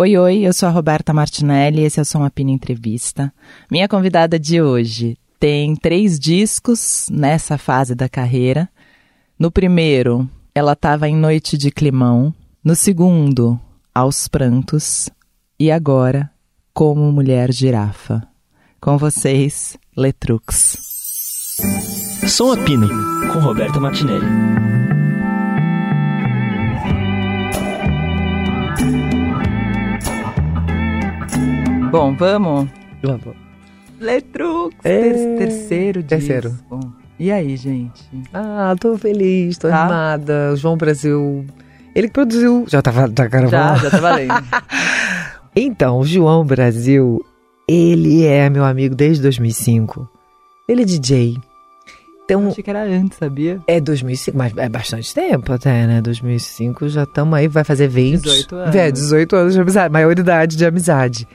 Oi, oi, eu sou a Roberta Martinelli, esse é o Som Apina Entrevista. Minha convidada de hoje tem três discos nessa fase da carreira. No primeiro, ela estava em Noite de Climão. No segundo, Aos Prantos. E agora, Como Mulher Girafa. Com vocês, Letrux. Som Apina, com Roberta Martinelli. Bom, vamos? Vamos. Letrux, é... terceiro disco. Terceiro. E aí, gente? Ah, tô feliz, tô tá? animada. O João Brasil, ele que produziu. Já tava tá gravando? Já, já tá valendo. então, o João Brasil, ele é meu amigo desde 2005. Ele é DJ. Então, Eu achei que era antes, sabia? É 2005, mas é bastante tempo até, né? 2005 já estamos aí, vai fazer 20. 18 anos. É, 18 anos de amizade, maioridade de amizade.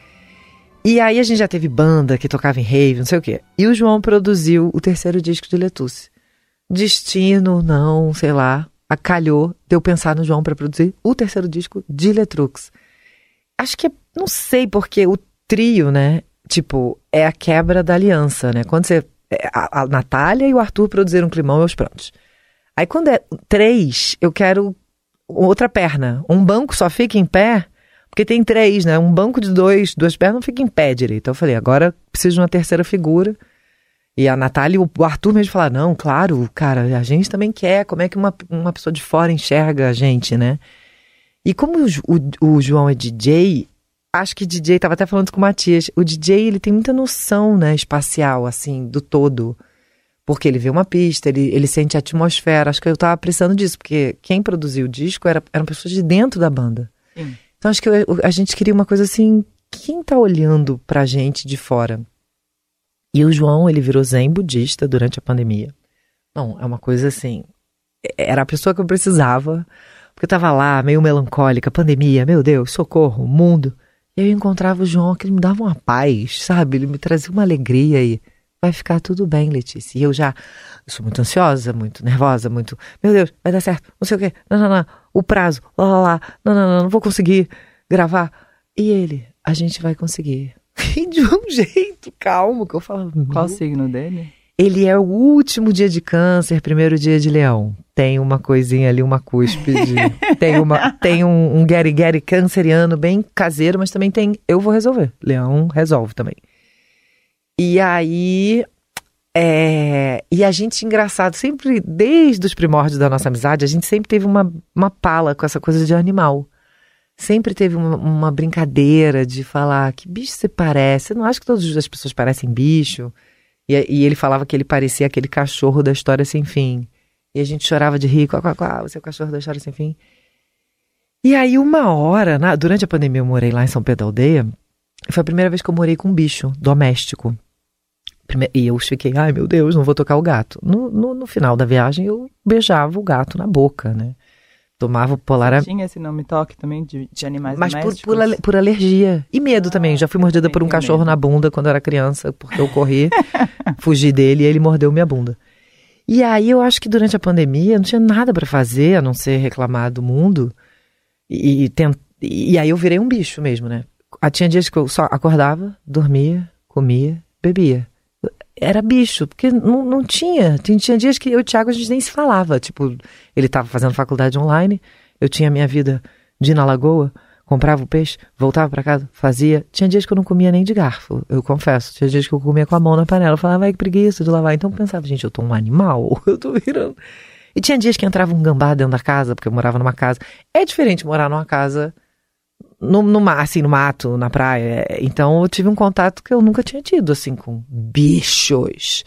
E aí a gente já teve banda que tocava em rave, não sei o quê. E o João produziu o terceiro disco de Letusse. Destino, não, sei lá, acalhou de eu pensar no João para produzir o terceiro disco de Letrux. Acho que, não sei, porque o trio, né, tipo, é a quebra da aliança, né? Quando você... É, a, a Natália e o Arthur produziram um Climão os prontos. Aí quando é três, eu quero outra perna. Um banco só fica em pé porque tem três, né? Um banco de dois, duas pernas não fica em pé direito. Eu falei, agora preciso de uma terceira figura. E a Natália e o Arthur mesmo falaram, não, claro, cara, a gente também quer. Como é que uma, uma pessoa de fora enxerga a gente, né? E como o, o, o João é DJ, acho que DJ, tava até falando com o Matias, o DJ ele tem muita noção, né, espacial, assim, do todo. Porque ele vê uma pista, ele, ele sente a atmosfera. Acho que eu tava precisando disso, porque quem produziu o disco era, eram pessoas de dentro da banda. Sim. Então acho que a gente queria uma coisa assim, quem tá olhando pra gente de fora? E o João, ele virou zen budista durante a pandemia. Não, é uma coisa assim, era a pessoa que eu precisava, porque eu tava lá, meio melancólica, pandemia, meu Deus, socorro, mundo. E eu encontrava o João, que ele me dava uma paz, sabe? Ele me trazia uma alegria e vai ficar tudo bem, Letícia. E eu já eu sou muito ansiosa, muito nervosa, muito, meu Deus, vai dar certo, não sei o quê, não, não, não, o prazo, lá, lá, lá, não, não, não, não vou conseguir gravar. E ele, a gente vai conseguir. E de um jeito calmo que eu falo. Qual o signo dele? Ele é o último dia de câncer, primeiro dia de leão. Tem uma coisinha ali, uma cúspide. tem uma, tem um, um Gary Gary canceriano bem caseiro, mas também tem eu vou resolver. Leão resolve também. E aí é, e a gente, engraçado, sempre, desde os primórdios da nossa amizade, a gente sempre teve uma, uma pala com essa coisa de animal. Sempre teve uma, uma brincadeira de falar que bicho você parece. Eu não acho que todas as pessoas parecem bicho. E, e, ele falava que ele parecia aquele cachorro da história sem fim. E a gente chorava de rir, quá, quá, quá, você é o cachorro da história sem fim. E aí, uma hora, na, durante a pandemia, eu morei lá em São Pedro da Aldeia. Foi a primeira vez que eu morei com um bicho doméstico. E eu fiquei, ai meu Deus, não vou tocar o gato. No, no, no final da viagem, eu beijava o gato na boca, né? Tomava polar... Tinha esse nome toque também de, de animais Mas por, por, por, alergia. E medo ah, também. Já fui mordida por um cachorro medo. na bunda quando era criança, porque eu corri, fugi dele e ele mordeu minha bunda. E aí eu acho que durante a pandemia não tinha nada para fazer a não ser reclamar do mundo. E, tent... e aí eu virei um bicho mesmo, né? Ah, tinha dias que eu só acordava, dormia, comia, bebia era bicho, porque não, não tinha. Tinha, dias que eu e o Thiago a gente nem se falava. Tipo, ele estava fazendo faculdade online, eu tinha minha vida de ir na lagoa, comprava o peixe, voltava para casa, fazia. Tinha dias que eu não comia nem de garfo, eu confesso. Tinha dias que eu comia com a mão na panela. Eu falava, vai que preguiça de lavar. Então eu pensava, gente, eu tô um animal, eu tô virando. E tinha dias que entrava um gambá dentro da casa, porque eu morava numa casa. É diferente morar numa casa no, no, assim, no mato, na praia. Então eu tive um contato que eu nunca tinha tido, assim, com bichos.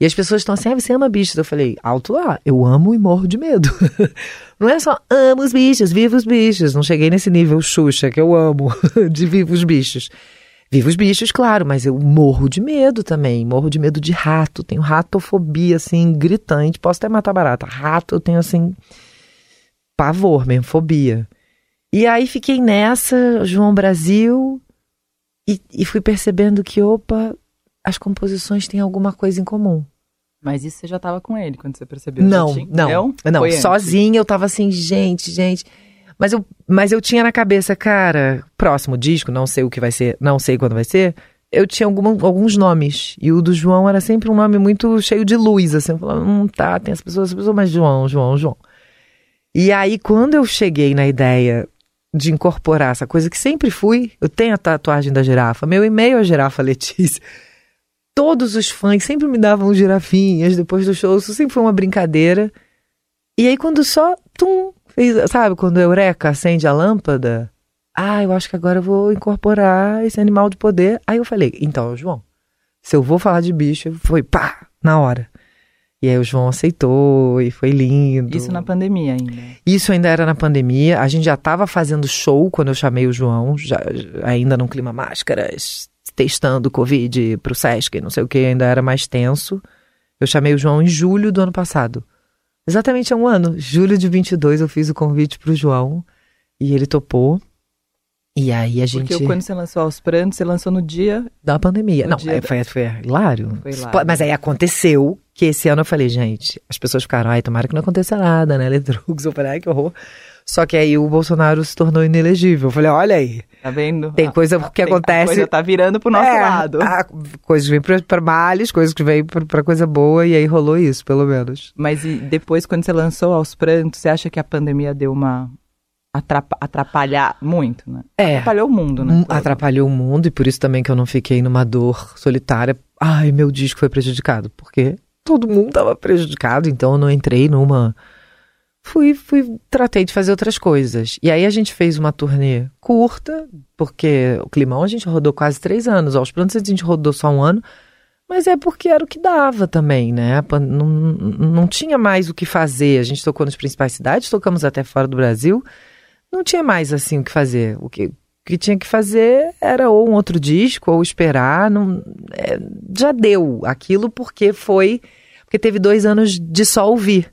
E as pessoas estão assim, ah, você ama bichos? Eu falei, alto lá, eu amo e morro de medo. Não é só amo os bichos, vivo os bichos. Não cheguei nesse nível Xuxa que eu amo, de vivo os bichos. Vivo os bichos, claro, mas eu morro de medo também. Morro de medo de rato. Tenho ratofobia, assim, gritante. Posso até matar barata. Rato, eu tenho, assim, pavor mesmo, fobia. E aí fiquei nessa, João Brasil, e, e fui percebendo que, opa, as composições têm alguma coisa em comum. Mas isso você já estava com ele quando você percebeu? Não, não, não. Sozinha eu tava assim, gente, gente. Mas eu, mas eu tinha na cabeça, cara, próximo disco, não sei o que vai ser, não sei quando vai ser. Eu tinha alguma, alguns nomes. E o do João era sempre um nome muito cheio de luz, assim. Eu falava, hum, tá, tem as pessoas, as pessoas, mas João, João, João. E aí, quando eu cheguei na ideia de incorporar essa coisa que sempre fui, eu tenho a tatuagem da girafa, meu e-mail é girafa Letícia. Todos os fãs sempre me davam girafinhas depois do show, isso sempre foi uma brincadeira. E aí, quando só, tum, fez, sabe, quando a Eureka acende a lâmpada, ah, eu acho que agora eu vou incorporar esse animal de poder. Aí eu falei, então, João, se eu vou falar de bicho, foi pá, na hora. E aí o João aceitou e foi lindo. Isso na pandemia ainda. Isso ainda era na pandemia. A gente já estava fazendo show quando eu chamei o João, já, ainda num clima máscaras, testando Covid pro Sesc, não sei o que, ainda era mais tenso. Eu chamei o João em julho do ano passado. Exatamente há um ano. Julho de 22 eu fiz o convite pro João e ele topou. E aí a gente. Porque quando você lançou aos prantos, você lançou no dia. Da pandemia. Não, dia é, da- foi, foi hilário. Foi hilário. Mas aí aconteceu que esse ano eu falei, gente, as pessoas ficaram, ai, tomara que não aconteça nada, né? Letrux. Eu falei, ai, que horror. Só que aí o Bolsonaro se tornou inelegível. Eu falei, olha aí. Tá vendo? Tem A- coisa a- que tem- acontece- A coisa tá virando pro nosso É, lado. a- coisas que vêm pra, pra males, coisas que vêm pra, pra coisa boa, e aí rolou isso, pelo menos. Mas e depois, quando você lançou aos prantos, você acha que a pandemia deu uma. Atrapa atrapalhar muito, né? É. Atrapalhou o mundo, né? Hum, atrapalhou o mundo e por isso também que eu não fiquei numa dor solitária. Ai, meu disco foi prejudicado, porque todo mundo tava prejudicado, então eu não entrei numa. Fui, fui, tratei de fazer outras coisas. E aí a gente fez uma turnê curta, porque o Climão a gente rodou quase três anos. Aos prantos a gente rodou só um ano, mas é porque era o que dava também, né? Não, não tinha mais o que fazer. A gente tocou nas principais cidades, tocamos até fora do Brasil. Não tinha mais assim o que fazer. O que, que tinha que fazer era ou um outro disco, ou esperar. Não, é, já deu aquilo porque foi. Porque teve dois anos de só ouvir.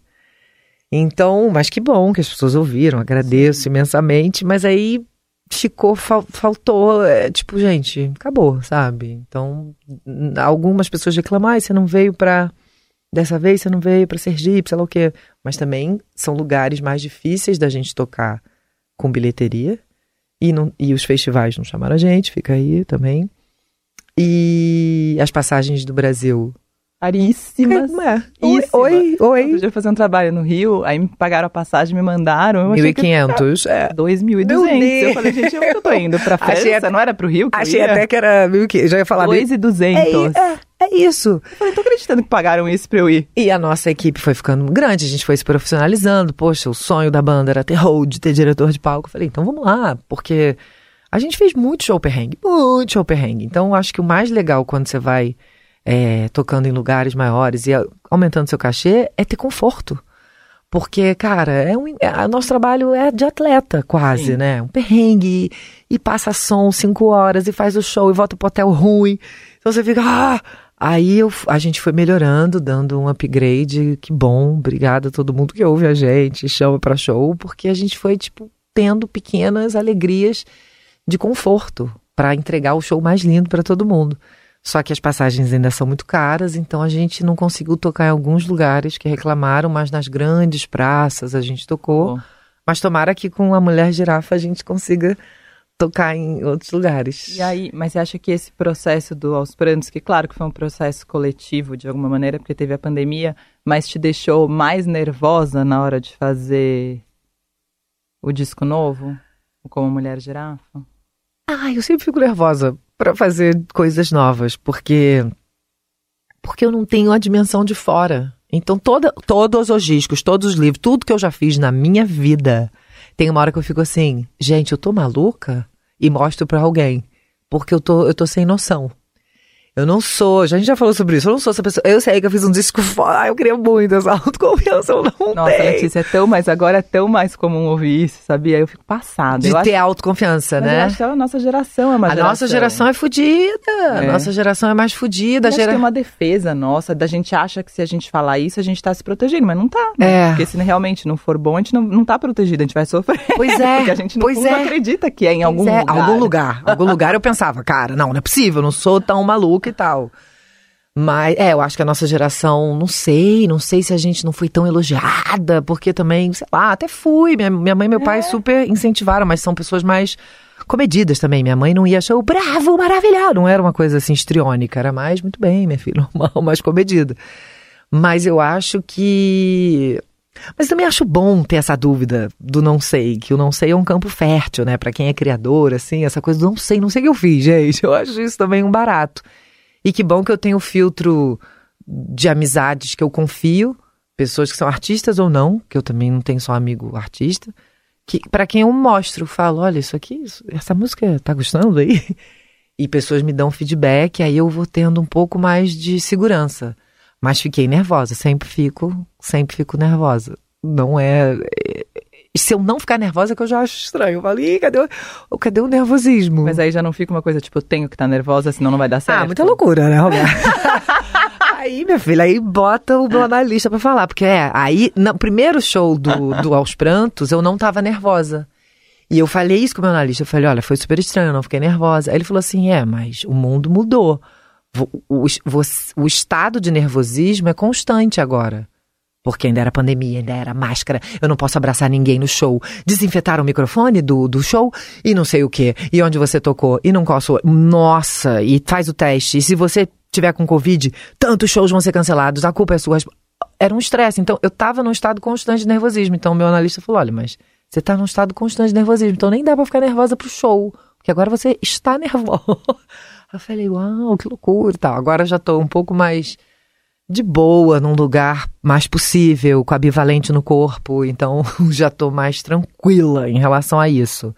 Então, mas que bom que as pessoas ouviram, agradeço imensamente, mas aí ficou, fal- faltou, é, tipo, gente, acabou, sabe? Então, algumas pessoas reclamam, "Ai, você não veio pra. Dessa vez você não veio pra Sergipe, sei lá o quê. Mas também são lugares mais difíceis da gente tocar com bilheteria. E, não, e os festivais não chamaram a gente, fica aí também. E as passagens do Brasil. Caríssimas. É, oi, oi, Outro dia eu fazer um trabalho no Rio, aí me pagaram a passagem, me mandaram. Eu achei que 1.500. É. 2.200. Meu Eu falei, gente, onde eu tô indo? Pra Achei França? até- Não era pro Rio Achei até que era mil que já ia falar mil- 2.200. é, é, é isso. Eu falei, tô acreditando que pagaram isso pra eu ir. E a nossa equipe foi ficando grande, a gente foi se profissionalizando. Poxa, o sonho da banda era ter hold, ter diretor de palco. Eu falei, então vamos lá, porque a gente fez muito show perrengue, muito show perrengue. Então eu acho que o mais legal quando você vai é, tocando em lugares maiores e aumentando seu cachê é ter conforto. Porque, cara, é um, é, o nosso trabalho é de atleta, quase, Sim. né? Um perrengue, e passa som cinco horas, e faz o show, e volta pro hotel ruim. Então você fica, ah! Aí eu, a gente foi melhorando, dando um upgrade. Que bom, obrigada a todo mundo que ouve a gente, chama pra show, porque a gente foi, tipo, tendo pequenas alegrias de conforto pra entregar o show mais lindo pra todo mundo. Só que as passagens ainda são muito caras, então a gente não conseguiu tocar em alguns lugares que reclamaram, mas nas grandes praças a gente tocou. Mas tomara que com a Mulher Girafa a gente consiga tocar em outros lugares. E aí, mas você acha que esse processo do Aos Prantos, que claro que foi um processo coletivo de alguma maneira, porque teve a pandemia, mas te deixou mais nervosa na hora de fazer o disco novo? Como Mulher Girafa? Ah, eu sempre fico nervosa pra fazer coisas novas, porque porque eu não tenho a dimensão de fora. Então toda, todos os discos, todos os livros, tudo que eu já fiz na minha vida, tem uma hora que eu fico assim, gente, eu tô maluca e mostro pra alguém, porque eu tô eu tô sem noção. Eu não sou, a gente já falou sobre isso, eu não sou essa pessoa. Eu sei que eu fiz um disco fora, ah, eu queria muito essa autoconfiança, eu não Nossa, tenho. Letícia, é tão, mas agora é tão mais comum ouvir isso, sabia? Eu fico passada. De eu ter acho, autoconfiança, mas eu né? acho que a nossa geração é uma A nossa geração é fodida. A É. nossa geração é mais fodida. Acho Gera... tem uma defesa nossa, da gente acha que se a gente falar isso, a gente tá se protegendo, mas não tá. né? É. Porque se realmente não for bom, a gente não, não tá protegido, a gente vai sofrer. Pois é. Porque a gente fundo é. acredita que é em algum Pois é, lugar. Algum lugar. Algum lugar eu pensava, cara, não, não é possível, eu não sou tão maluca e tal. Mas, é, eu acho que a nossa geração, não sei, não sei se a gente não foi tão elogiada, porque também, sei lá, até fui. Minha, minha mãe e meu pai super incentivaram, mas são pessoas mais comedidas também. Minha mãe não ia achar o bravo, maravilhado. Não era uma coisa assim estriônica, era mais, muito bem, minha filha, normal, mais comedida. Mas eu acho que. Mas também acho bom ter essa dúvida do não sei, que o não sei é um campo fértil, né? Para quem é criador, assim, essa coisa do não sei, não sei o que eu fiz, gente. Eu acho isso também um barato. E que bom que eu tenho filtro de amizades que eu confio, pessoas que são artistas ou não, que eu também não tenho só amigo artista, que para quem eu mostro, falo, olha, isso aqui, isso, essa música tá gostando aí? E pessoas me dão feedback, aí eu vou tendo um pouco mais de segurança. Mas fiquei nervosa, sempre fico, sempre fico nervosa. Não é. E se eu não ficar nervosa, é que eu já acho estranho. Eu falo, Ih, cadê o, cadê o nervosismo? Mas aí já não fica uma coisa tipo, eu tenho que estar nervosa, senão não vai dar certo. Ah, muita loucura, né, Roberto? aí, minha filha, aí bota o meu analista pra falar. Porque é, aí, no primeiro show do, do Aos Prantos, eu não tava nervosa. E eu falei isso com o meu analista. Eu falei, olha, foi super estranho, eu não fiquei nervosa. Aí ele falou assim: é, mas o mundo mudou. O, o, o, estado de nervosismo é constante agora. Porque ainda era pandemia, ainda era máscara, eu não posso abraçar ninguém no show. Desinfetaram o microfone do, do show e não sei o que. E onde você tocou e não posso. Nossa, e faz o teste. E se você tiver com Covid, tantos shows vão ser cancelados, a culpa é sua. Era um estresse. Então, eu tava num estado constante de nervosismo. Então, meu analista falou: olha, mas você tá num estado constante de nervosismo. Então, nem dá pra ficar nervosa pro show. Porque agora você está nervosa. Eu falei, uau, que loucura e tal. Agora já estou um pouco mais de boa, num lugar mais possível, com a bivalente no corpo, então já estou mais tranquila em relação a isso.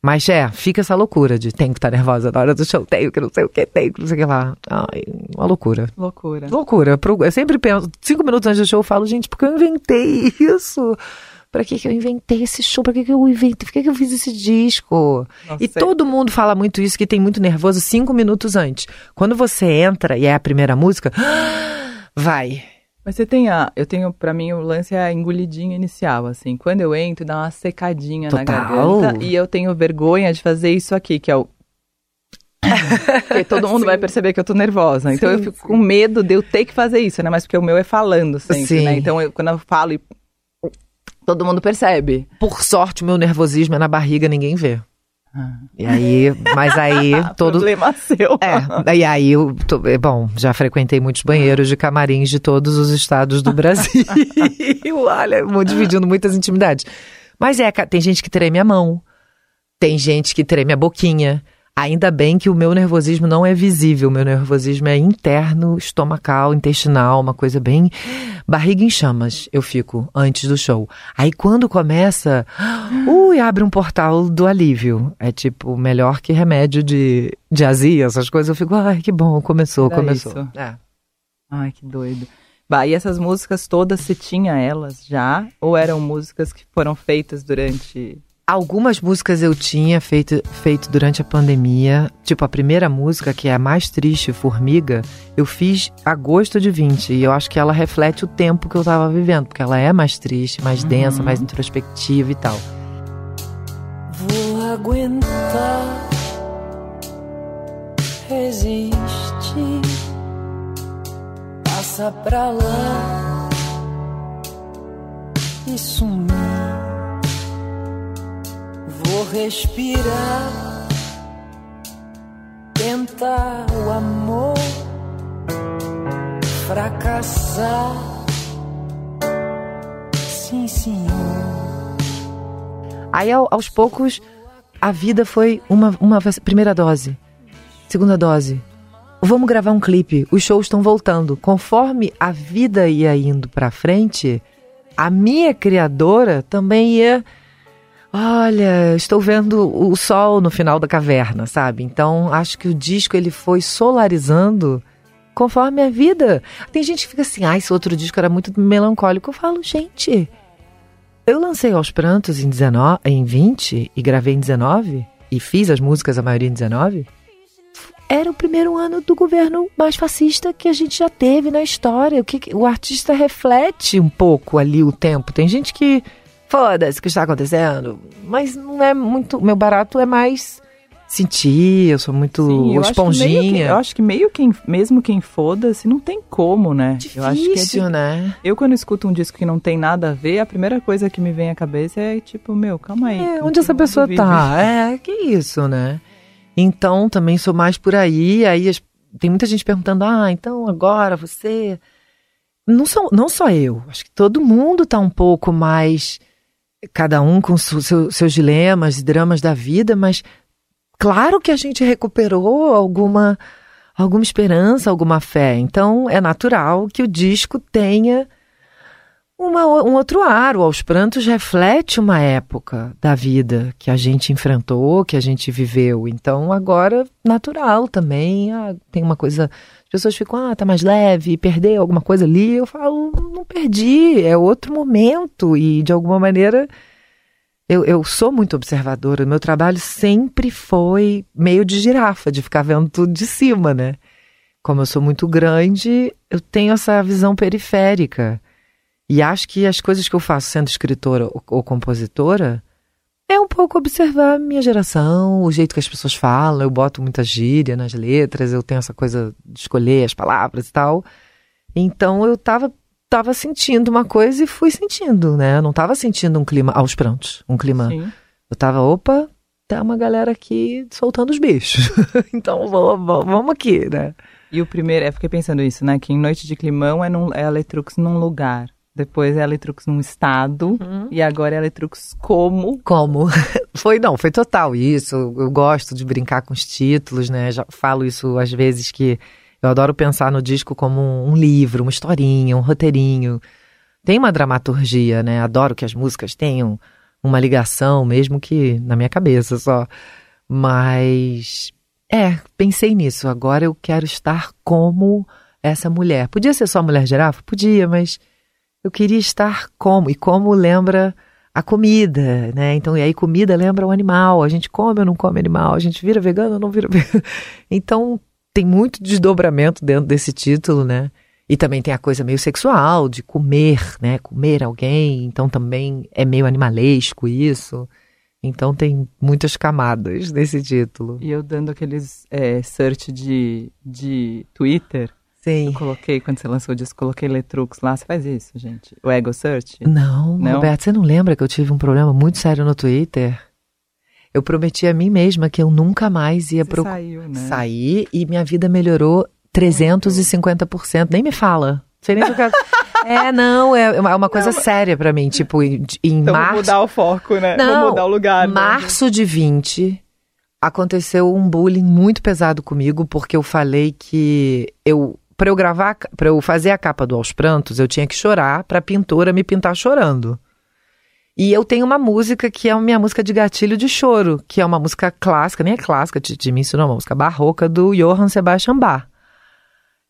Mas é, fica essa loucura de tenho que estar tá nervosa na hora do show, tenho que não sei o que, tenho que não sei o que lá. Ai, uma loucura. Loucura. Loucura. Eu sempre penso, cinco minutos antes do show eu falo, gente, por que eu inventei isso? Pra que, que eu inventei esse show? Pra que, que eu inventei? Por que, que eu fiz esse disco? Nossa, e todo mundo fala muito isso, que tem muito nervoso cinco minutos antes. Quando você entra e é a primeira música, vai. Mas você tem a. Eu tenho, pra mim, o lance é a engolidinha inicial, assim. Quando eu entro, dá uma secadinha Total. na garganta. E eu tenho vergonha de fazer isso aqui, que é o. porque todo mundo sim. vai perceber que eu tô nervosa. Então sim, eu fico sim. com medo de eu ter que fazer isso, né? Mas porque o meu é falando sempre, né? Então eu, quando eu falo e Todo mundo percebe. Por sorte, o meu nervosismo é na barriga, ninguém vê. Ah. E aí, mas aí todo problema seu. É, e aí eu, tô, é, bom, já frequentei muitos banheiros de camarins de todos os estados do Brasil. Olha, vou dividindo muitas intimidades. Mas é, tem gente que treme a mão, tem gente que treme a boquinha, Ainda bem que o meu nervosismo não é visível, o meu nervosismo é interno, estomacal, intestinal, uma coisa bem. barriga em chamas, eu fico antes do show. Aí quando começa, ui, abre um portal do alívio. É tipo, melhor que remédio de, de azia, essas coisas. Eu fico, ai, que bom, começou, Era começou. Isso. É. Ai, que doido. Bah, e essas músicas todas, você tinha elas já? Ou eram músicas que foram feitas durante Algumas músicas eu tinha feito, feito durante a pandemia. Tipo, a primeira música, que é a mais triste, Formiga, eu fiz agosto de 20. E eu acho que ela reflete o tempo que eu tava vivendo, porque ela é mais triste, mais uhum. densa, mais introspectiva e tal. Vou aguentar, resiste, passa pra lá e sumir. Vou respirar, tentar o amor, fracassar. Sim, senhor. Aí aos poucos a vida foi uma, uma primeira dose, segunda dose. Vamos gravar um clipe. Os shows estão voltando. Conforme a vida ia indo para frente, a minha criadora também ia Olha, estou vendo o sol no final da caverna, sabe? Então, acho que o disco ele foi solarizando conforme a vida. Tem gente que fica assim, ah, esse outro disco era muito melancólico. Eu falo, gente, eu lancei aos prantos em, 19, em 20 e gravei em 19 e fiz as músicas, a maioria em 19. Era o primeiro ano do governo mais fascista que a gente já teve na história. O que o artista reflete um pouco ali o tempo. Tem gente que foda-se o que está acontecendo. Mas não é muito. Meu barato é mais sentir, eu sou muito Sim, eu acho que meio que- esponjinha. eu acho que meio quem, mesmo quem foda-se, não tem como, né? eu acho que é Difícil, di- né? Eu, quando escuto um disco que não tem nada a ver, a primeira coisa que me vem à cabeça é tipo, meu, calma aí. É, onde que essa pessoa vive? tá? É, que isso, né? Então, também sou mais por aí. Aí as- tem muita gente perguntando: ah, então agora você. Não, sou, não só eu, acho que todo mundo tá um pouco mais. Cada um com seu- seus dilemas e dramas da vida, mas claro que a gente recuperou alguma, alguma esperança, alguma fé. Então, é natural que o disco tenha uma, um outro ar. O Aos Prantos reflete uma época da vida que a gente enfrentou, que a gente viveu. Então, agora, natural também. ah, tem uma coisa. As pessoas ficam, ah, tá mais leve, perdeu alguma coisa ali. Eu falo, não perdi, é outro momento. E, de alguma maneira, eu, eu sou muito observadora. Meu trabalho sempre foi meio de girafa, de ficar vendo tudo de cima, né? Como eu sou muito grande, eu tenho essa visão periférica. E acho que as coisas que eu faço sendo escritora ou, ou compositora é um pouco observar a minha geração, o jeito que as pessoas falam. Eu boto muita gíria nas letras, eu tenho essa coisa de escolher as palavras e tal. Então eu tava, tava sentindo uma coisa e fui sentindo, né? Eu não tava sentindo um clima aos prantos, um clima. Sim. Eu tava, opa, tá uma galera aqui soltando os bichos. então vamos, vamos aqui, né? E o primeiro, eu fiquei pensando isso, né? Que em Noite de Climão é, num, é a Letrux num lugar. Depois é a Letrux num estado. E agora é a Letrux como. Como? Foi, não, foi total isso. Eu gosto de brincar com os títulos, né? Já falo isso às vezes que eu adoro pensar no disco como um, um livro, uma historinha, um roteirinho. Tem uma dramaturgia, né? Adoro que as músicas tenham uma ligação, mesmo que na minha cabeça só. Mas é, pensei nisso. Agora eu quero estar como essa mulher. Podia ser só mulher girafa? Podia, mas eu queria estar como. E como lembra a comida, né? Então, e aí comida lembra o animal. A gente come ou não come animal? A gente vira vegano ou não vira vegano? Então, tem muito desdobramento dentro desse título, né? E também tem a coisa meio sexual, de comer, né? Comer alguém. Então, também é meio animalesco isso. Então, tem muitas camadas nesse título. E eu dando aqueles é, search de, de Twitter. Sim. Eu coloquei, quando você lançou o disco, coloquei Letrux lá. Você faz isso, gente? O Ego Search? Não, Não? Roberto, você não lembra que eu tive um problema muito sério no Twitter? Eu prometi a mim mesma que eu nunca mais ia procurar. saiu, né? Saí e minha vida melhorou 350%. Nem me fala. Sei nem o que eu. É, não, é uma, é uma coisa séria pra mim. Tipo, em, em Então vou março. mudar o foco, né? Não, vou mudar o lugar. né? Março de 20, aconteceu um bullying muito pesado comigo, porque eu falei que eu. Pra eu gravar, pra eu fazer a capa do Aos Prantos, eu tinha que chorar pra pintora me pintar chorando. E eu tenho uma música que é a minha música de gatilho de choro, que é uma música clássica, nem é clássica de, de mim, isso não é uma música barroca do Johann Sebastian Bach.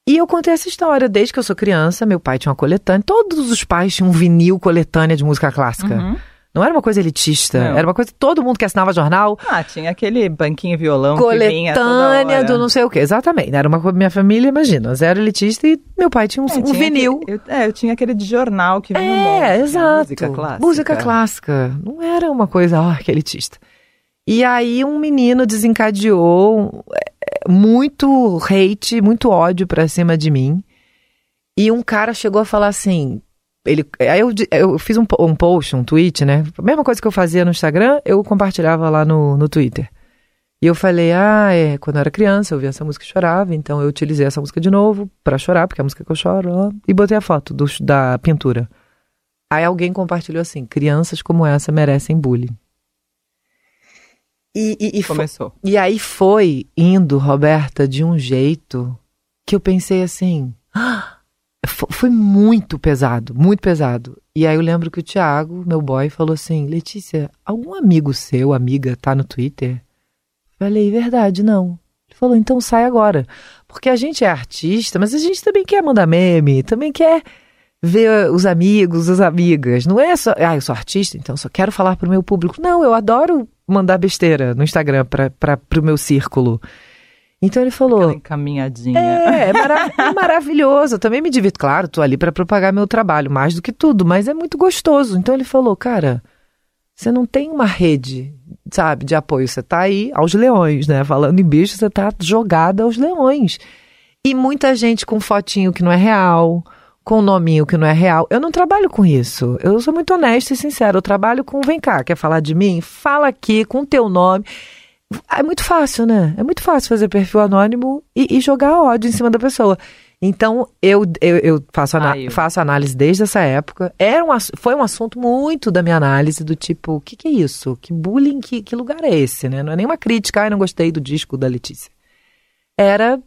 E eu contei essa história desde que eu sou criança. Meu pai tinha uma coletânea, todos os pais tinham um vinil coletânea de música clássica. Uhum. Não era uma coisa elitista, Não. era uma coisa todo mundo que assinava jornal, Ah, tinha aquele banquinho violão que coletânea do não sei o quê. Exatamente. Era uma coisa, minha família, imagina, zero elitista e meu pai tinha um, É, um tinha vinil. aquele- eu, é, eu tinha aquele de jornal que vinha um monte, É, exato. Música clássica. Música clássica. Não era uma coisa, ó, que elitista. E aí um menino desencadeou é, muito hate, muito ódio pra cima de mim. E um cara chegou a falar assim. Ele, aí eu, eu fiz um, um post, um tweet, né? A mesma coisa que eu fazia no Instagram, eu compartilhava lá no, no Twitter. E eu falei, ah, é, quando eu era criança eu ouvia essa música e chorava, então eu utilizei essa música de novo pra chorar, porque é a música que eu choro, ó, e botei a foto do, da pintura. Aí alguém compartilhou assim, crianças como essa merecem bullying. E, e, e, Começou. e aí foi indo, Roberta, de um jeito que eu pensei assim. "Ah!" Fo- Foi muito pesado, muito pesado. E aí eu lembro que o Thiago, meu boy, falou assim: Letícia, algum amigo seu, amiga, tá no Twitter? Falei, verdade, não. Ele falou, então sai agora. Porque a gente é artista, mas a gente também quer mandar meme, também quer ver os amigos, as amigas. Não é só, ah, eu sou artista, então só quero falar pro meu público. Não, eu adoro mandar besteira no Instagram pra, pro meu círculo. Então ele falou. Aquela encaminhadinha. É, é, mara- é maravilhoso. Eu também me divirto. Claro, tô ali pra propagar meu trabalho, mais do que tudo, mas é muito gostoso. Então ele falou, cara, você não tem uma rede, sabe, de apoio. Você tá aí aos leões, né? Falando em bicho, você tá jogada aos leões. E muita gente com fotinho que não é real, com nominho que não é real. Eu não trabalho com isso. Eu sou muito honesta e sincera. Eu trabalho com vem cá, quer falar de mim? Fala aqui com teu nome. É muito fácil, né? É muito fácil fazer perfil anônimo e, e jogar ódio em cima da pessoa. Então, eu, eu, eu faço, Ah, eu. faço análise desde essa época. Era um, foi um assunto muito da minha análise, do tipo, o que, que é isso? Que bullying, que, que lugar é esse, né? Não é nenhuma crítica, ai, não gostei do disco da Letícia. Era,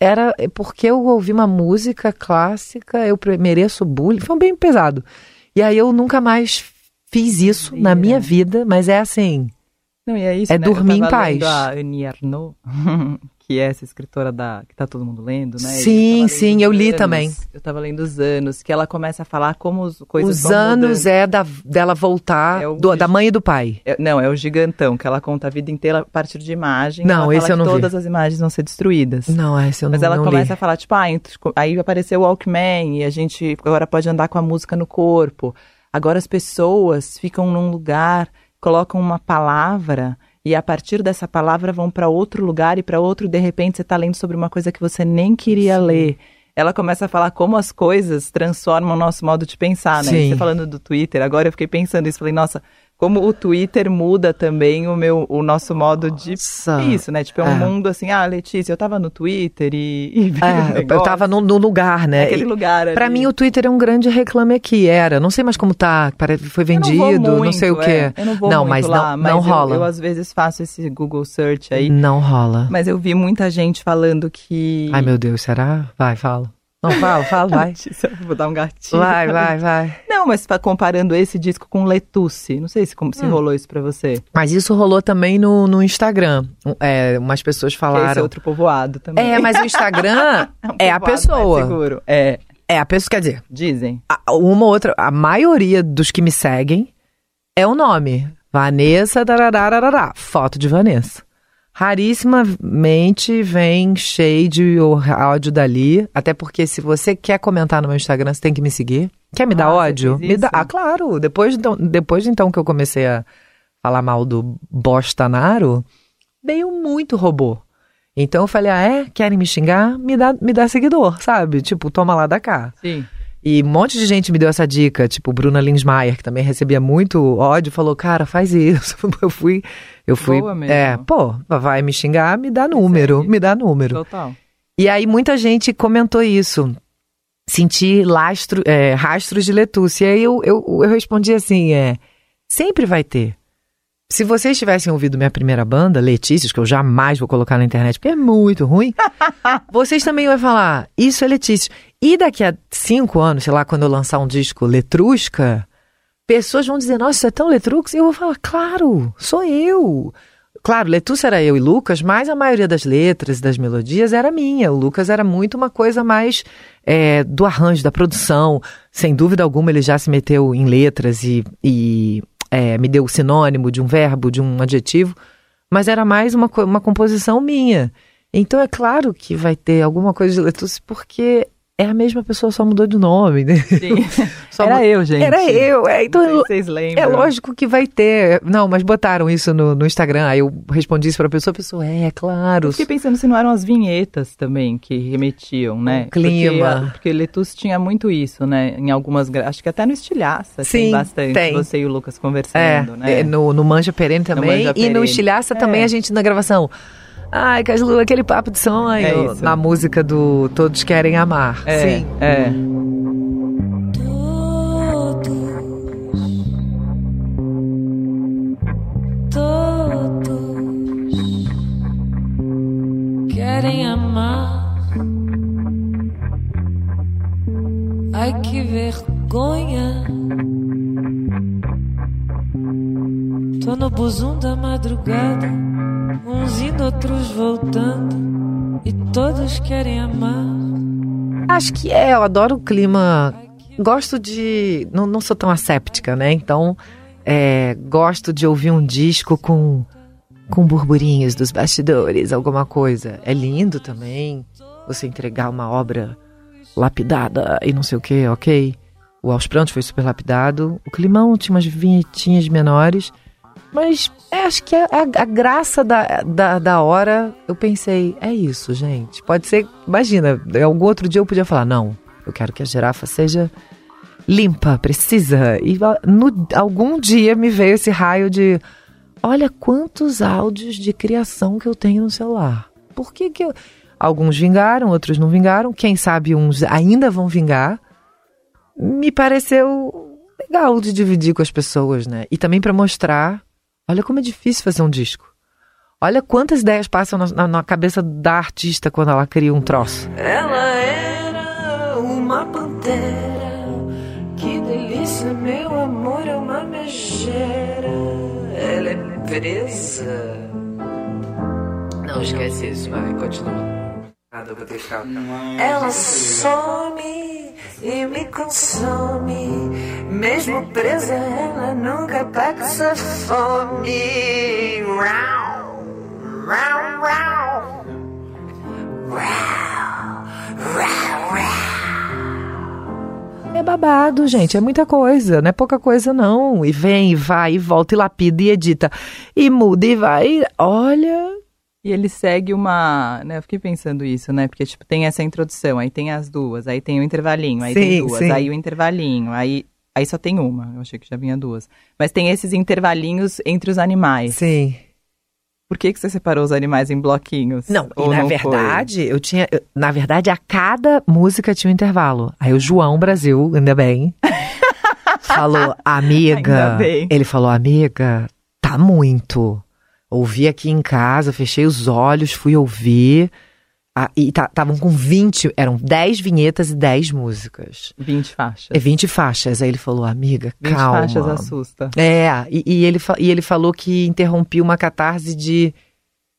era porque eu ouvi uma música clássica, eu mereço bullying. Foi um bem pesado. E aí eu nunca mais fiz isso na minha vida, mas é assim... Não, e é isso, É né? Dormir em paz. a Annie Arnaud, que é essa escritora da que tá todo mundo lendo, né? Sim, eu sim, os eu li anos, também. Eu tava lendo os anos, que ela começa a falar como as coisas Os anos mudando. é da, dela voltar É o do- da mãe e do pai. É- Não, é o gigantão, que ela conta a vida inteira a partir de imagem. Não, esse eu não que vi. todas as imagens vão ser destruídas. Não, esse eu Mas não, ela não começa li. a falar, tipo, ah, aí apareceu o Walkman e a gente agora pode andar com a música no corpo. Agora as pessoas ficam num lugar, colocam uma palavra e a partir dessa palavra vão para outro lugar e para outro, de repente você está lendo sobre uma coisa que você nem queria ler. Ela começa a falar como as coisas transformam o nosso modo de pensar, né? Sim. Você falando do Twitter, agora eu fiquei pensando isso, falei, nossa, como o Twitter muda também o meu, o nosso modo de Nossa. isso, né? Tipo, é um É. mundo assim, ah, Letícia, eu tava no Twitter e, e vi um É, eu tava no, no lugar, né? Aquele E lugar ali. Pra mim, o Twitter é um grande reclame aqui. Era. Não sei mais como tá. Foi Eu vendido, não, vou não, muito, sei o quê. é. Eu não vou Não, muito mas lá, não- mas não eu- rola. Eu, às vezes faço esse Google Search aí, Não rola. mas eu vi muita gente falando que... Ai, meu Deus, será? Vai, fala. Não, fala, fala, vai. Vou dar um gatinho. Vai, vai, vai. Não, mas fa- comparando esse disco com Letusse, não sei se, como, Hum. se rolou isso pra você. Mas isso rolou também no, no Instagram. É, umas pessoas Que esse falaram. é outro povoado também. É, mas o Instagram um é a pessoa. seguro. É, É a pessoa, quer dizer, dizem. a- uma ou outra, a maioria dos que me seguem é o nome. Vanessa, dararararará, foto de Vanessa. Rarissimamente vem shade ou áudio dali, até porque se você quer comentar no meu Instagram, você tem que me seguir. Quer me dar Ah, você ódio? Me dá, ah, claro. Depois, então- depois então que eu comecei a falar mal do Bostanaro, veio muito robô. Então eu falei, ah, é? Querem me xingar? Me dá, me dá seguidor, sabe? Tipo, toma lá da cá. Sim. E um monte de gente me deu essa dica, tipo Bruna Linsmeyer, que também recebia muito ódio, falou, cara, faz isso. Eu fui, eu fui, Boa mesmo. é, pô, vai me xingar, me dá número, me dá número. Total. E aí muita gente comentou isso. Senti lastro, é, rastros de Letusse. E aí eu, eu, eu respondi assim, é, sempre vai ter. Se vocês tivessem ouvido minha primeira banda, Letícias, que eu jamais vou colocar na internet, porque é muito ruim, vocês também vão falar, isso é Letícia. E daqui a cinco anos, sei lá, quando eu lançar um disco Letrusca, pessoas vão dizer, nossa, isso é tão Letrux? E eu vou falar, claro, sou eu. Claro, Letussa era eu e Lucas, mas a maioria das letras e das melodias era minha. O Lucas era muito uma coisa mais é, do arranjo, da produção. Sem dúvida alguma, ele já se meteu em letras e, e, é, me deu o sinônimo de um verbo, de um adjetivo, mas era mais uma, uma composição minha. Então é claro que vai ter alguma coisa de Letusse, porque é a mesma pessoa, só mudou de nome. Né? Sim. Só Era mu- eu, gente. Era eu, é, então vocês lembram. é lógico que vai ter. Não, mas botaram isso no, no Instagram. Aí eu respondi isso pra pessoa, a pessoa, é, é claro. Eu fiquei pensando se não eram as vinhetas também que remetiam, né? O clima. Porque, porque Letus tinha muito isso, né? Em algumas. Acho que até no Estilhaça Sim, tem bastante. tem. Você e o Lucas É, conversando, né? é, no, no Manja Perene também. Manja e no Perene. Estilhaça também É. a gente na gravação. Ai, Caslu, aquele papo de sonho. É isso. Na música do Todos Querem Amar. É, Sim. É. Todos querem amar. Ai que vergonha. Tô no busum da madrugada, uns indo, outros voltando, e todos querem amar. Acho que é, eu adoro o clima. Gosto de. Não, não sou tão asséptica, né? Então, é, gosto de ouvir um disco com, com burburinhos dos bastidores, alguma coisa. É lindo também você entregar uma obra lapidada e não sei o que, ok? O Aos Prantos foi super lapidado. O Climão tinha umas vinhetinhas menores. Mas é, acho que a, a, a graça da, da, da, hora, eu pensei, é isso, gente. Pode ser, imagina, algum outro dia eu podia falar, não, eu quero que a girafa seja limpa, precisa. E no, algum dia me veio esse raio de, olha quantos áudios de criação que eu tenho no celular. Por que que eu... Alguns vingaram, outros não vingaram. Quem sabe uns ainda vão vingar. Me pareceu legal de dividir com as pessoas, né? E também para mostrar Olha como é difícil fazer um disco. Olha quantas ideias passam na, na, na, cabeça da artista quando ela cria um troço. Ela era uma pantera. Que delícia, meu amor, é uma megera. Ela é presa. Não esquece isso, vai, continua. Ela some e me consome. Mesmo presa, ela nunca passa fome. Rau, rau, rau. É babado, gente, é muita coisa, não é pouca coisa não. E vem, e vai, e volta, e lapida, e edita, e muda, e vai. Olha, e ele segue uma. Né, eu fiquei pensando isso, né? Porque, tipo, tem essa introdução, aí tem as duas, aí tem o intervalinho, aí sim, tem duas, sim. aí o intervalinho, aí, aí só tem uma. Eu achei que já vinha duas. Mas tem esses intervalinhos entre os animais. Sim. Por que, que você separou os animais em bloquinhos? Não, e na não verdade, foi? eu tinha. Eu, na verdade, a cada música tinha um intervalo. Aí o João Brasil, ainda bem, falou, amiga. Ainda bem. Ele falou, amiga, tá muito. Ouvi aqui em casa, fechei os olhos, fui ouvir. Ah, e estavam com 20, eram 10 vinhetas e 10 músicas. 20 faixas. É 20 faixas. Aí ele falou, amiga, 20 calma. 20 faixas assusta. É, e, e, ele, e ele falou que interrompia uma catarse de,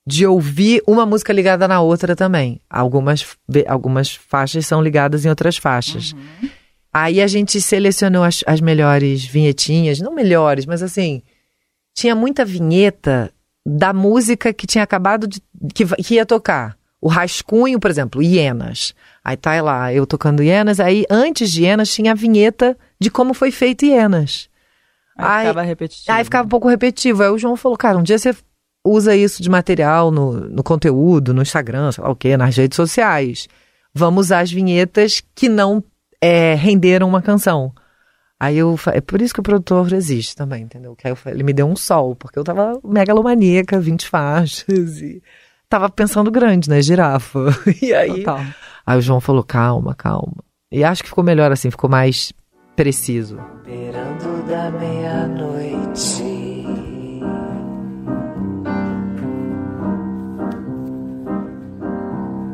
de ouvir uma música ligada na outra também. Algumas, algumas faixas são ligadas em outras faixas. Uhum. Aí a gente selecionou as, as melhores vinhetinhas, não melhores, mas assim, tinha muita vinheta da música que tinha acabado de. que, que ia tocar. O rascunho, por exemplo, Hienas. Aí tá lá, eu tocando Hienas, aí antes de Hienas tinha a vinheta de como foi feito Hienas. Aí, aí ficava repetitivo. Aí ficava um pouco repetitivo. Aí o João falou, cara, um dia você usa isso de material no, no conteúdo, no Instagram, sei lá o quê, nas redes sociais. Vamos usar as vinhetas que não é, renderam uma canção. Aí eu é por isso que o produtor existe também, entendeu? Que aí eu, ele me deu um sol, porque eu tava megalomaníaca, 20 faixas e tava pensando grande, né, girafa. E aí, Total. aí o João falou: "Calma, calma". E acho que ficou melhor assim, ficou mais preciso. Beirando da meia-noite.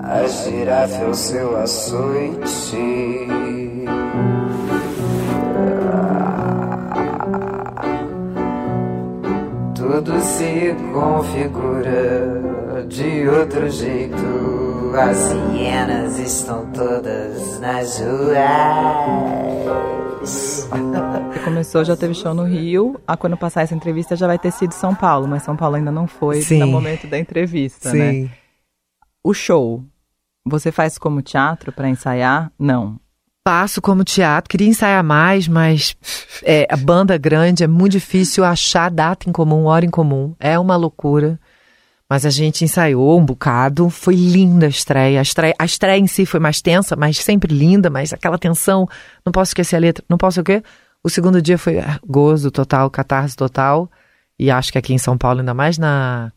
A girafa é o seu açoite. Tudo se configura de outro jeito. As hienas estão todas nas ruas. Começou, já teve show no Rio. Ah, quando passar essa entrevista já vai ter sido São Paulo, mas São Paulo ainda não foi Sim. no momento da entrevista, né? Sim. né? O show, você faz como teatro para ensaiar? Não passo como teatro, queria ensaiar mais, mas é, a banda grande é muito difícil achar data em comum, hora em comum. É uma loucura. Mas a gente ensaiou um bocado, foi linda a estreia. A estreia, a estreia em si foi mais tensa, mas sempre linda, mas aquela tensão, não posso esquecer a letra, não posso o quê? O segundo dia foi ah, gozo total, catarse total. E acho que aqui em São Paulo, ainda mais na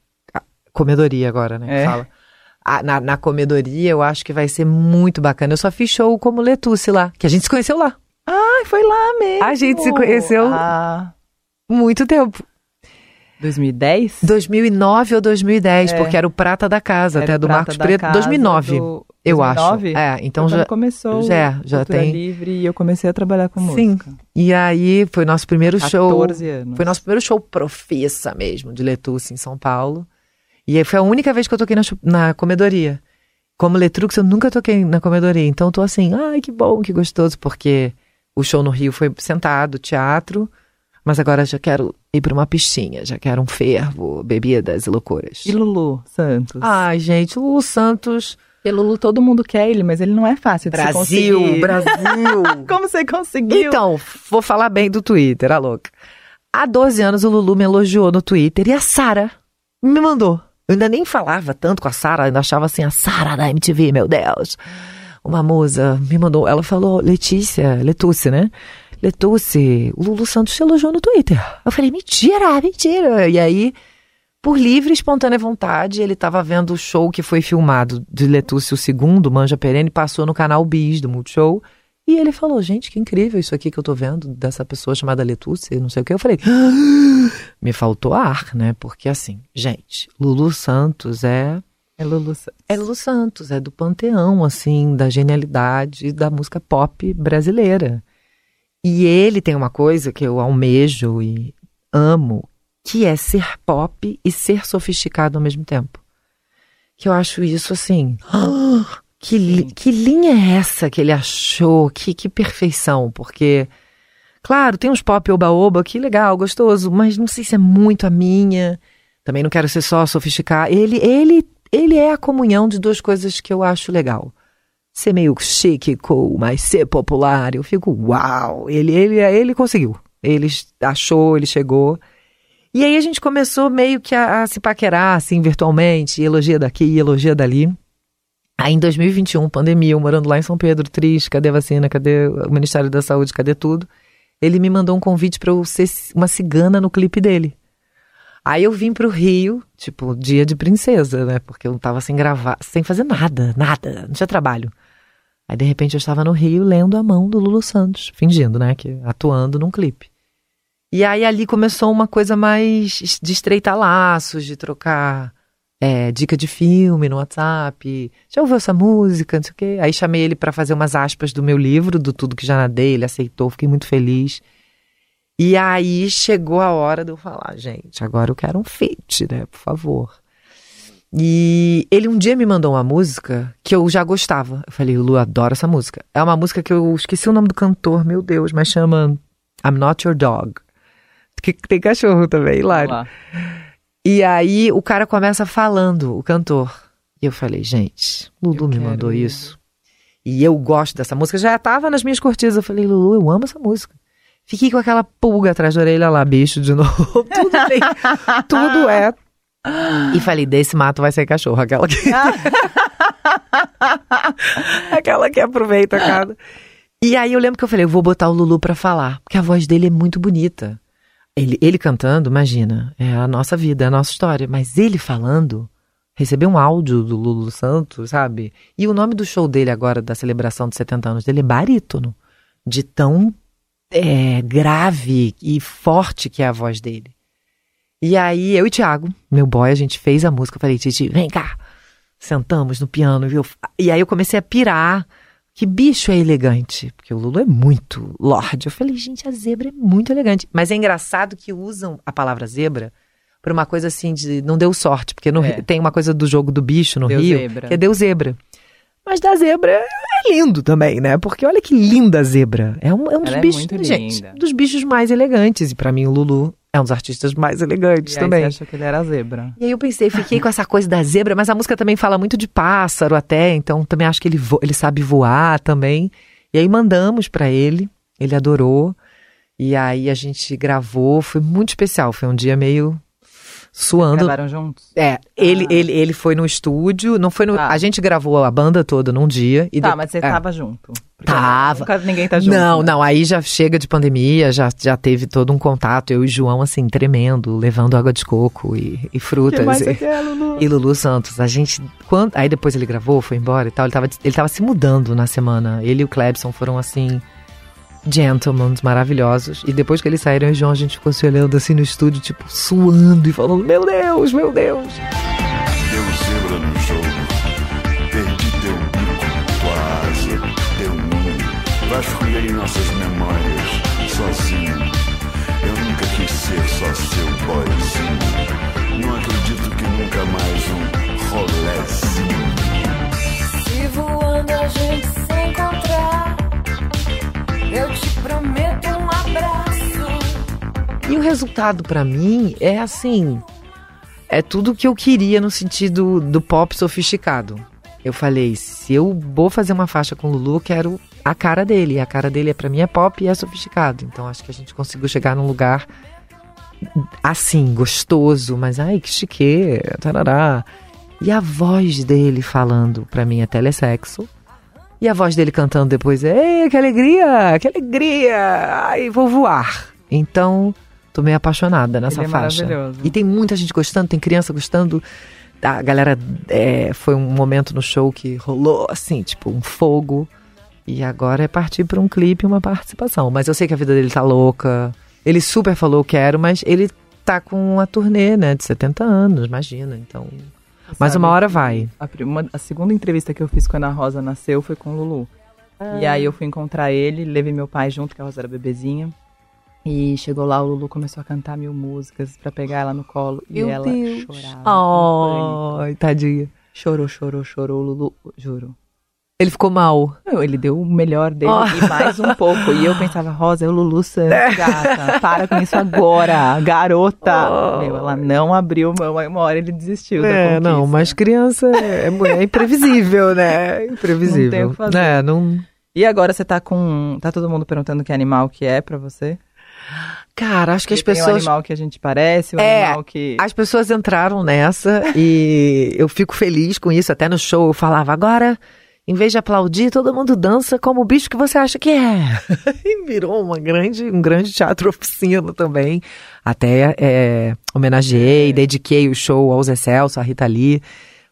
comedoria agora, né? É. Fala a, na, na comedoria, eu acho que vai ser muito bacana. Eu só fiz show como Letuce lá, que a gente se conheceu lá. Ah, foi lá mesmo. A gente se conheceu ah. muito tempo. 2010? 2009 ou 2010, é. porque era o Prata da Casa, era até do Marcos Preto. 2009, do... eu 2009? acho. É, então já começou. Já, já tem. livre e eu comecei a trabalhar com Sim. música. E aí foi nosso primeiro 14 show. 14 anos. Foi nosso primeiro show profissa mesmo de Letuce em São Paulo. E foi a única vez que eu toquei na, na comedoria. Como Letrux, eu nunca toquei na comedoria. Então tô assim, ai, que bom, que gostoso, porque o show no Rio foi sentado, teatro, mas agora já quero ir para uma pistinha, já quero um fervo, bebidas e loucuras. E Lulu Santos? Ai, gente, Lulu Santos E Lulu, todo mundo quer ele, mas ele não é fácil de Brasil. Brasil. Como você conseguiu? Então, vou falar bem do Twitter, a louca. Há 12 anos o Lulu me elogiou no Twitter e a Sara me mandou. Eu ainda nem falava tanto com a Sara, ainda achava assim, a Sara da MTV, meu Deus. Uma musa me mandou, ela falou, Letícia, Letúcia, né? Letúcia, o Lulu Santos te elogiou no Twitter. Eu falei, mentira, mentira. E aí, por livre e espontânea vontade, ele estava vendo o show que foi filmado de Letúcia, o segundo, Manja Perene, passou no canal Bis do Multishow. E ele falou, gente, que incrível isso aqui que eu tô vendo dessa pessoa chamada Letúcia, não sei o que. Eu falei, "Ah!" Me faltou ar, né? Porque assim, gente, Lulu Santos é É Lulu Santos. é Lulu Santos, é do panteão, assim, da genialidade da música pop brasileira. E ele tem uma coisa que eu almejo e amo, que é ser pop e ser sofisticado ao mesmo tempo. Que eu acho isso assim. Que, li- que linha é essa que ele achou? Que, que perfeição, porque. Claro, tem uns pop oba-oba, que legal, gostoso, mas não sei se é muito a minha. Também não quero ser só sofisticado. Ele, ele, ele é a comunhão de duas coisas que eu acho legal. Ser meio chique, cool, mas ser popular. Eu fico, uau! Ele, ele, ele conseguiu. Ele achou, ele chegou. E aí a gente começou meio que a, a se paquerar, assim, virtualmente. Elogia daqui, elogia dali. Aí em 2021, pandemia, eu morando lá em São Pedro, triste, cadê vacina, cadê o Ministério da Saúde, cadê tudo? Ele me mandou um convite para eu ser uma cigana no clipe dele. Aí eu vim pro Rio, tipo, dia de princesa, né? Porque eu tava sem gravar, sem fazer nada, nada, não tinha trabalho. Aí de repente eu estava no Rio lendo a mão do Lulu Santos, fingindo, né, que atuando num clipe. E aí ali começou uma coisa mais de estreitar laços, de trocar é, dica de filme no WhatsApp. Já ouviu essa música? Não sei o quê. Aí chamei ele para fazer umas aspas do meu livro, do Tudo Que Já Nadei. Ele aceitou, fiquei muito feliz. E aí chegou a hora de eu falar, gente, agora eu quero um feat, né? Por favor. E ele um dia me mandou uma música que eu já gostava. Eu falei, Lu, adoro essa música. É uma música que eu esqueci o nome do cantor, meu Deus, mas chama I'm Not Your Dog. Que tem cachorro também, hilário. Lá. E aí o cara começa falando, o cantor. E eu falei, gente, Lulu Eu me mandou isso. E eu gosto dessa música. Já tava nas minhas cortinas. Eu falei, Lulu, eu amo essa música. Fiquei com aquela pulga atrás da orelha lá, bicho, de novo. Tudo bem. Tudo é. E falei, desse mato vai sair cachorro. Aquela que. aquela que aproveita cada. E aí eu lembro que eu falei, eu vou botar o Lulu pra falar. Porque a voz dele é muito bonita. Ele, ele cantando, imagina, é a nossa vida, é a nossa história. Mas ele falando, receber um áudio do Lulu Santos, sabe? E o nome do show dele agora, da celebração dos 70 anos dele, é Barítono. De tão é, grave e forte que é a voz dele. E aí, eu e Thiago, meu boy, a gente fez a música. Eu falei, Titi, vem cá. Sentamos no piano, viu? E aí eu comecei a pirar. Que bicho é elegante. Porque o Lulu é muito lorde. Eu falei, gente, a zebra é muito elegante. Mas é engraçado que usam a palavra zebra por uma coisa assim de não deu sorte. Porque no É. Tem uma coisa do jogo do bicho no Deu Rio, zebra. que é deu zebra. Mas da zebra é lindo também, né? Porque olha que linda a zebra. É um, é um dos Ela é bichos, muito gente, um dos bichos mais elegantes. E pra mim o Lulu é um dos artistas mais elegantes E aí também. você achou que ele era zebra. E aí eu pensei, fiquei com essa coisa da zebra, mas a música também fala muito de pássaro até, então também acho que ele, vo- ele sabe voar também. E aí mandamos pra ele, ele adorou. E aí a gente gravou, foi muito especial, foi um dia meio suando. Gravaram juntos? É, ele, Ah. ele, ele foi no estúdio, não foi no. Tá. A gente gravou a banda toda num dia. E tá, de- mas você é. tava junto. Tava. Nunca ninguém tá junto. Não, né? não, aí já chega de pandemia, já, já teve todo um contato, eu e o João, assim, tremendo, levando água de coco e, e frutas. que mais e- quer, Lulu? e Lulu Santos, a gente. Quando, aí depois ele gravou, foi embora e tal. Ele tava, ele tava se mudando na semana. Ele e o Clebson foram assim. Gentlemen maravilhosos. E depois que eles saíram, eu e o João, a gente ficou se olhando assim no estúdio, tipo, suando e falando: Meu Deus, meu Deus. Deu zebra no jogo. Perdi teu bico, tua asa, teu ninho. Vasculhei nossas memórias sozinho. Eu nunca quis ser só seu boyzinho. Não acredito que nunca mais um rolézinho. E o resultado pra mim é assim. É tudo que eu queria no sentido do pop sofisticado. eu falei, se eu vou fazer uma faixa com o Lulu, eu quero a cara dele. A cara dele, é para mim, é pop e é sofisticado. Então acho que a gente conseguiu chegar num lugar assim, gostoso, mas ai, que chique, tarará. E a voz dele falando pra mim é telesexo. E a voz dele cantando depois é, que alegria, que alegria, ai, vou voar. Então, tô meio apaixonada nessa Ele é faixa. maravilhoso. E tem muita gente gostando, tem criança gostando. A galera, é, foi um momento no show que rolou assim, tipo, um fogo. E agora é partir pra um clipe e uma participação. Mas eu sei que a vida dele tá louca. Ele super falou quero, mas ele tá com uma turnê, né, de 70 anos, imagina. Então, mas Sabe uma hora vai. A, prima- a segunda entrevista que eu fiz quando a Rosa nasceu foi com o Lulu. E aí eu fui encontrar ele, levei meu pai junto, que a Rosa era bebezinha. E chegou lá, o Lulu começou a cantar mil músicas pra pegar ela no colo. e Meu ela Deus. chorava. Ai, tadinha. Chorou, chorou, chorou, o Lulu, juro. Ele ficou mal. Não, ele deu o melhor dele Oh. e mais um pouco. E eu pensava, Rosa, é o Lulu Santos, gata. Para com isso agora, garota. Oh. Meu, ela não abriu mão, aí uma hora ele desistiu da É, conquista. não, mas criança é, é imprevisível, né? É Imprevisível. Não tem o que fazer. É, não... E agora você tá com... Tá todo mundo perguntando que animal que é pra você? Cara, acho que as Porque tem o pessoas. animal que a gente parece, o É, animal que... As pessoas entraram nessa e eu fico feliz com isso. Até no show eu falava, agora, em vez de aplaudir, todo mundo dança como o bicho que você acha que é. e virou uma grande, um grande teatro oficina também. Até é, homenageei, dediquei o show ao Zé Celso, à Rita Lee,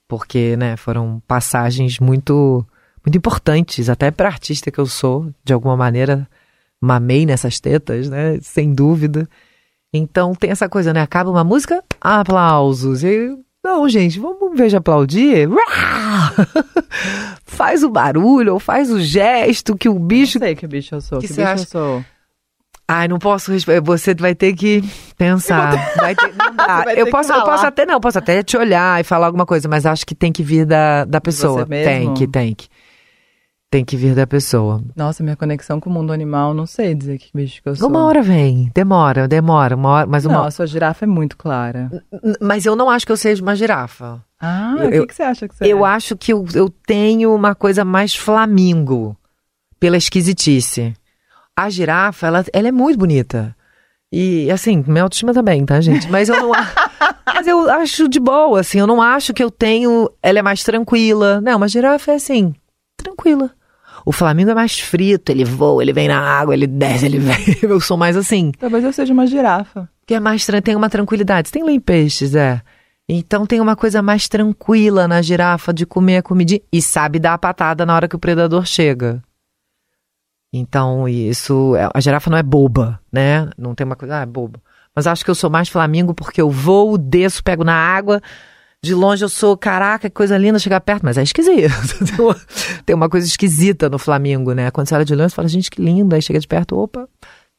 porque né, foram passagens muito, muito importantes, até para artista que eu sou, de alguma maneira mamei nessas tetas, né? Sem dúvida. Então tem essa coisa, né? Acaba uma música, aplausos. E não, gente, vamos vez de aplaudir. faz o barulho ou faz o gesto que o bicho. Não sei que bicho eu sou. Que Que, bicho acha? eu sou? Ai, não posso responder. Você vai ter que pensar. Vai ter- não dá. Eu posso, eu posso até não, eu posso até te olhar e falar alguma coisa, mas acho que tem que vir da, da pessoa. você mesmo? Tem que, tem que. Tem que vir da pessoa. Nossa, minha conexão com o mundo animal, não sei dizer que bicho que eu sou. Uma hora vem, demora, demora, uma hora, mas uma Não, a sua girafa é muito clara. Mas eu não acho que eu seja uma girafa. Ah, Eu- o que, eu- que você acha que você Eu é? acho que eu, eu tenho uma coisa mais flamingo pela esquisitice. A girafa, ela, ela é muito bonita. E, assim, minha autoestima também, tá, gente? Mas eu não Mas eu acho de boa, assim. Eu não acho que eu tenho. Ela é mais tranquila. Não, uma girafa é assim, tranquila. O Flamingo é mais frito, ele voa, ele vem na água, ele desce, ele vem. Eu sou mais assim. Talvez eu seja uma girafa. que é mais tem uma tranquilidade. Você tem lei peixes, é. Então tem uma coisa mais tranquila na girafa de comer a comidinha e sabe dar a patada na hora que o predador chega. Então isso, é- a girafa não é boba, né? Não tem uma coisa, ah, é boba. Mas acho que eu sou mais flamingo porque eu vou, desço, pego na água. De longe eu sou, caraca, que coisa linda chegar perto, mas é esquisito. Tem uma, tem uma coisa esquisita no Flamingo, né? Quando você olha de longe, você fala, gente, que lindo. Aí chega de perto, opa,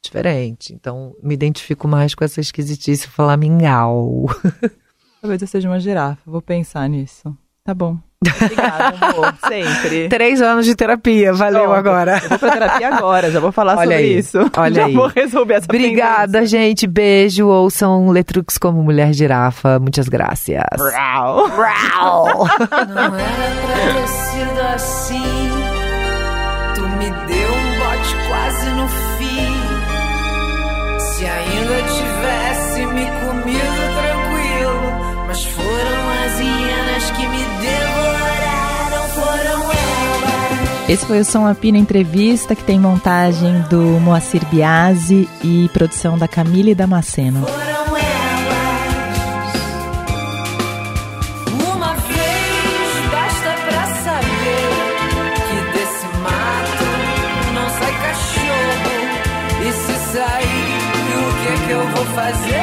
diferente. Então, me identifico mais com essa esquisitice flamingal. Talvez eu seja uma girafa. Vou pensar nisso. Tá bom. Obrigada, amor. Sempre. Três anos de terapia, valeu Pronto. agora. Eu vou pra terapia agora, já vou falar Olha sobre aí, isso. olha já aí. vou resolver essa Obrigada, pendência. gente. Beijo. Ouçam Letrux como mulher girafa. Muitas graças. Brau. Não era pra ter sido assim. Tu me deu um bote quase no fim. Se ainda tivesse Esse foi o Som Apina Entrevista, que tem montagem do Moacir Biasi e produção da Camille Damasceno. Fazer?